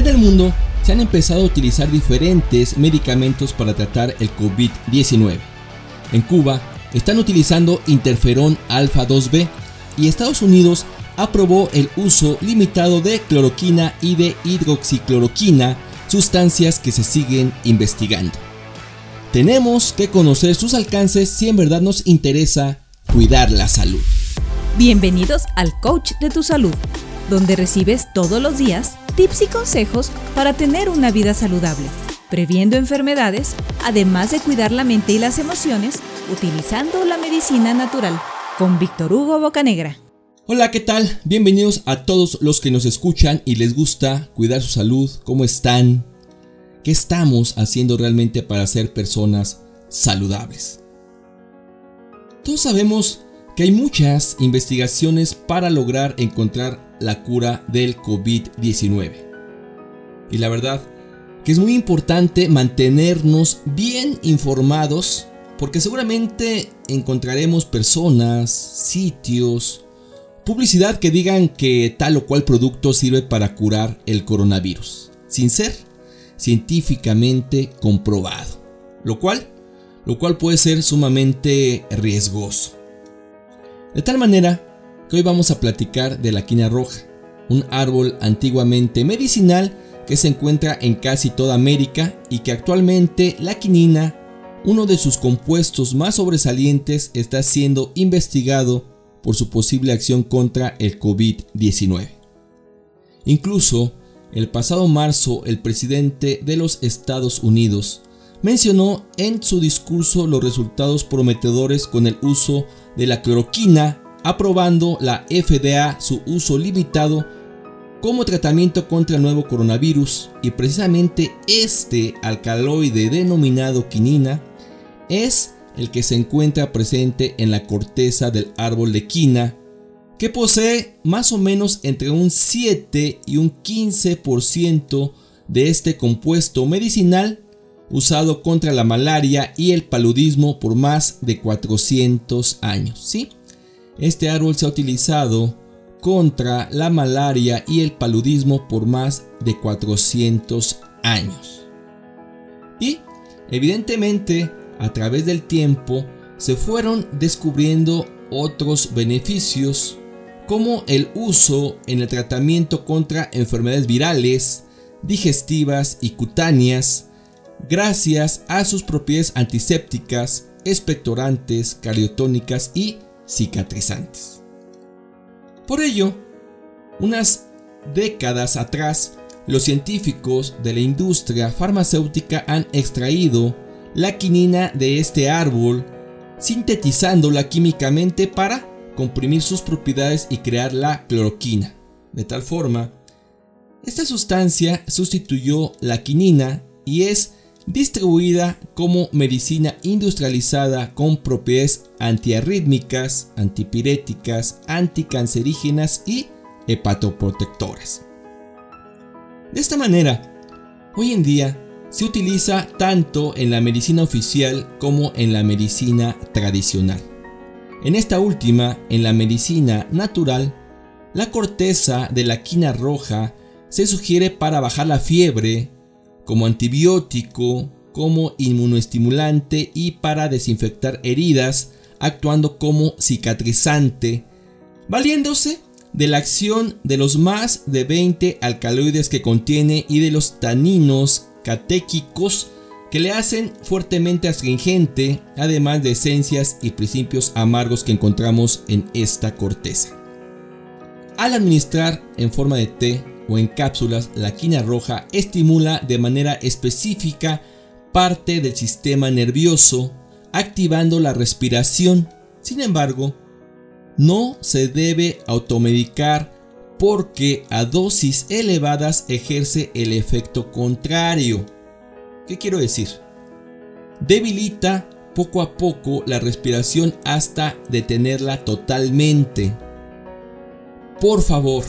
En el mundo se han empezado a utilizar diferentes medicamentos para tratar el COVID-19. En Cuba están utilizando interferón alfa 2B y Estados Unidos aprobó el uso limitado de cloroquina y de hidroxicloroquina, sustancias que se siguen investigando. Tenemos que conocer sus alcances si en verdad nos interesa cuidar la salud. Bienvenidos al Coach de tu Salud, donde recibes todos los días tips y consejos para tener una vida saludable, previendo enfermedades, además de cuidar la mente y las emociones utilizando la medicina natural, con Víctor Hugo Bocanegra. Hola, ¿qué tal? Bienvenidos a todos los que nos escuchan y les gusta cuidar su salud, ¿cómo están? ¿Qué estamos haciendo realmente para ser personas saludables? Todos sabemos que hay muchas investigaciones para lograr encontrar la cura del COVID-19. Y la verdad que es muy importante mantenernos bien informados porque seguramente encontraremos personas, sitios, publicidad que digan que tal o cual producto sirve para curar el coronavirus, sin ser científicamente comprobado, lo cual, lo cual puede ser sumamente riesgoso. De tal manera que hoy vamos a platicar de la quina roja, un árbol antiguamente medicinal que se encuentra en casi toda América y que actualmente la quinina, uno de sus compuestos más sobresalientes, está siendo investigado por su posible acción contra el COVID-19. Incluso, el pasado marzo, el presidente de los Estados Unidos mencionó en su discurso los resultados prometedores con el uso de la cloroquina, aprobando la FDA su uso limitado como tratamiento contra el nuevo coronavirus y precisamente este alcaloide denominado quinina es el que se encuentra presente en la corteza del árbol de quina, que posee más o menos entre un 7 y un 15% de este compuesto medicinal usado contra la malaria y el paludismo por más de 400 años. ¿sí? Este árbol se ha utilizado contra la malaria y el paludismo por más de 400 años. Y evidentemente a través del tiempo se fueron descubriendo otros beneficios como el uso en el tratamiento contra enfermedades virales, digestivas y cutáneas, gracias a sus propiedades antisépticas, expectorantes, cardiotónicas y cicatrizantes. Por ello, unas décadas atrás, los científicos de la industria farmacéutica han extraído la quinina de este árbol, sintetizándola químicamente para comprimir sus propiedades y crear la cloroquina. De tal forma, esta sustancia sustituyó la quinina y es distribuida como medicina industrializada con propiedades antiarrítmicas, antipiréticas, anticancerígenas y hepatoprotectoras. De esta manera, hoy en día se utiliza tanto en la medicina oficial como en la medicina tradicional. En esta última, en la medicina natural, la corteza de la quina roja se sugiere para bajar la fiebre, como antibiótico, como inmunoestimulante y para desinfectar heridas, actuando como cicatrizante, valiéndose de la acción de los más de 20 alcaloides que contiene y de los taninos catéquicos que le hacen fuertemente astringente, además de esencias y principios amargos que encontramos en esta corteza. Al administrar en forma de té o en cápsulas, la quina roja estimula de manera específica parte del sistema nervioso, activando la respiración. Sin embargo, no se debe automedicar porque a dosis elevadas ejerce el efecto contrario. ¿Qué quiero decir? Debilita poco a poco la respiración hasta detenerla totalmente. Por favor,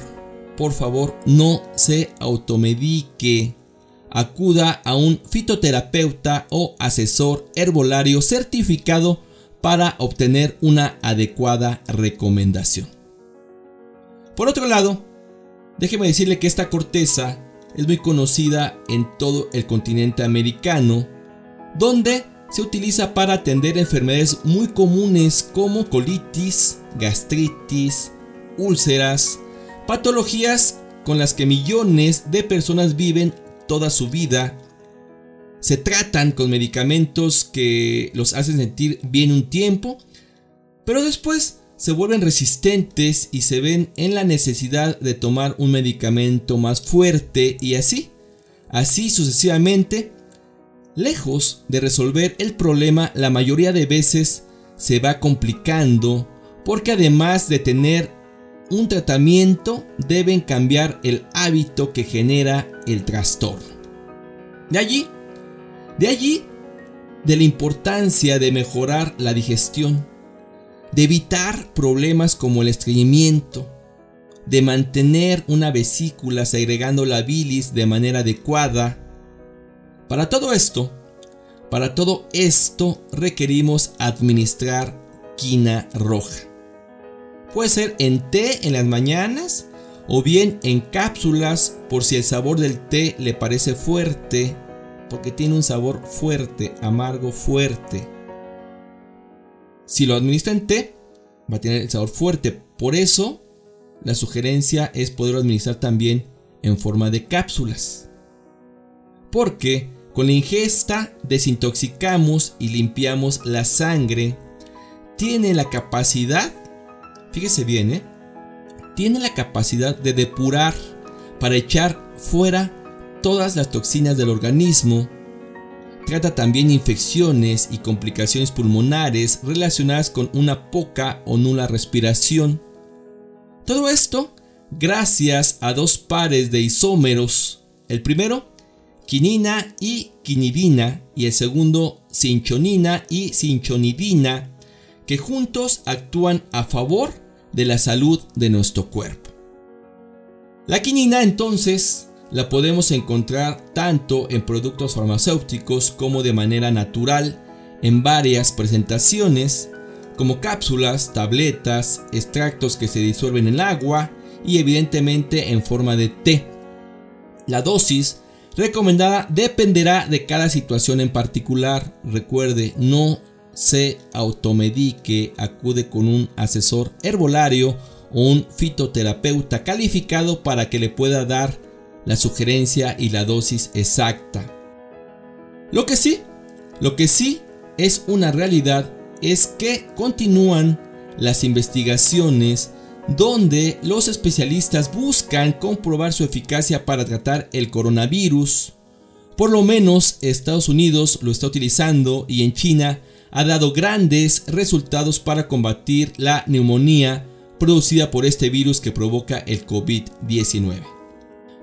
por favor, no se automedique. Acuda a un fitoterapeuta o asesor herbolario certificado para obtener una adecuada recomendación. Por otro lado, déjeme decirle que esta corteza es muy conocida en todo el continente americano, donde se utiliza para atender enfermedades muy comunes como colitis, gastritis, úlceras, patologías con las que millones de personas viven toda su vida. Se tratan con medicamentos que los hacen sentir bien un tiempo, pero después se vuelven resistentes y se ven en la necesidad de tomar un medicamento más fuerte y así, así sucesivamente, lejos de resolver el problema, la mayoría de veces se va complicando porque además de tener un tratamiento deben cambiar el hábito que genera el trastorno. De allí, de allí, de la importancia de mejorar la digestión, de evitar problemas como el estreñimiento, de mantener una vesícula segregando la bilis de manera adecuada. Para todo esto, para todo esto requerimos administrar quina roja. Puede ser en té en las mañanas o bien en cápsulas por si el sabor del té le parece fuerte, porque tiene un sabor fuerte, amargo, fuerte. Si lo administra en té, va a tener el sabor fuerte. Por eso, la sugerencia es poderlo administrar también en forma de cápsulas. Porque con la ingesta desintoxicamos y limpiamos la sangre. Tiene la capacidad fíjese bien, ¿eh? tiene la capacidad de depurar para echar fuera todas las toxinas del organismo. Trata también infecciones y complicaciones pulmonares relacionadas con una poca o nula respiración. Todo esto gracias a dos pares de isómeros. El primero, quinina y quinidina, y el segundo, cinchonina y cinchonidina, que juntos actúan a favor de la salud de nuestro cuerpo. La quinina entonces la podemos encontrar tanto en productos farmacéuticos como de manera natural en varias presentaciones como cápsulas, tabletas, extractos que se disuelven en agua y evidentemente en forma de té. La dosis recomendada dependerá de cada situación en particular. Recuerde, no se automedique, acude con un asesor herbolario o un fitoterapeuta calificado para que le pueda dar la sugerencia y la dosis exacta. Lo que sí, lo que sí es una realidad es que continúan las investigaciones donde los especialistas buscan comprobar su eficacia para tratar el coronavirus. Por lo menos Estados Unidos lo está utilizando y en China ha dado grandes resultados para combatir la neumonía producida por este virus que provoca el COVID-19.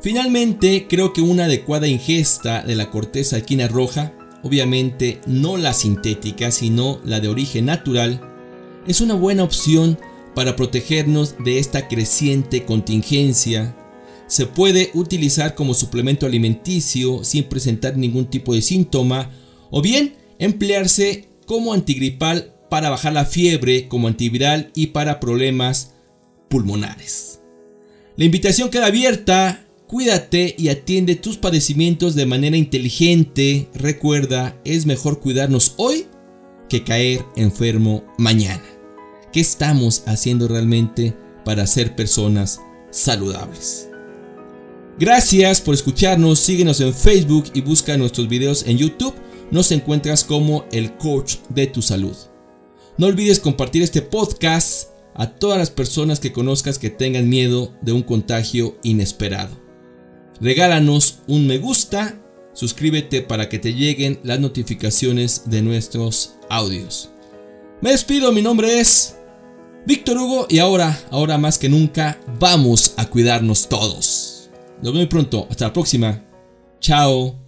Finalmente, creo que una adecuada ingesta de la corteza de quina roja, obviamente no la sintética, sino la de origen natural, es una buena opción para protegernos de esta creciente contingencia. Se puede utilizar como suplemento alimenticio sin presentar ningún tipo de síntoma o bien emplearse como antigripal para bajar la fiebre, como antiviral y para problemas pulmonares. La invitación queda abierta, cuídate y atiende tus padecimientos de manera inteligente. Recuerda, es mejor cuidarnos hoy que caer enfermo mañana. ¿Qué estamos haciendo realmente para ser personas saludables? Gracias por escucharnos, síguenos en Facebook y busca nuestros videos en YouTube nos encuentras como el coach de tu salud. No olvides compartir este podcast a todas las personas que conozcas que tengan miedo de un contagio inesperado. Regálanos un me gusta, suscríbete para que te lleguen las notificaciones de nuestros audios. Me despido, mi nombre es Víctor Hugo y ahora, ahora más que nunca, vamos a cuidarnos todos. Nos vemos muy pronto, hasta la próxima. Chao.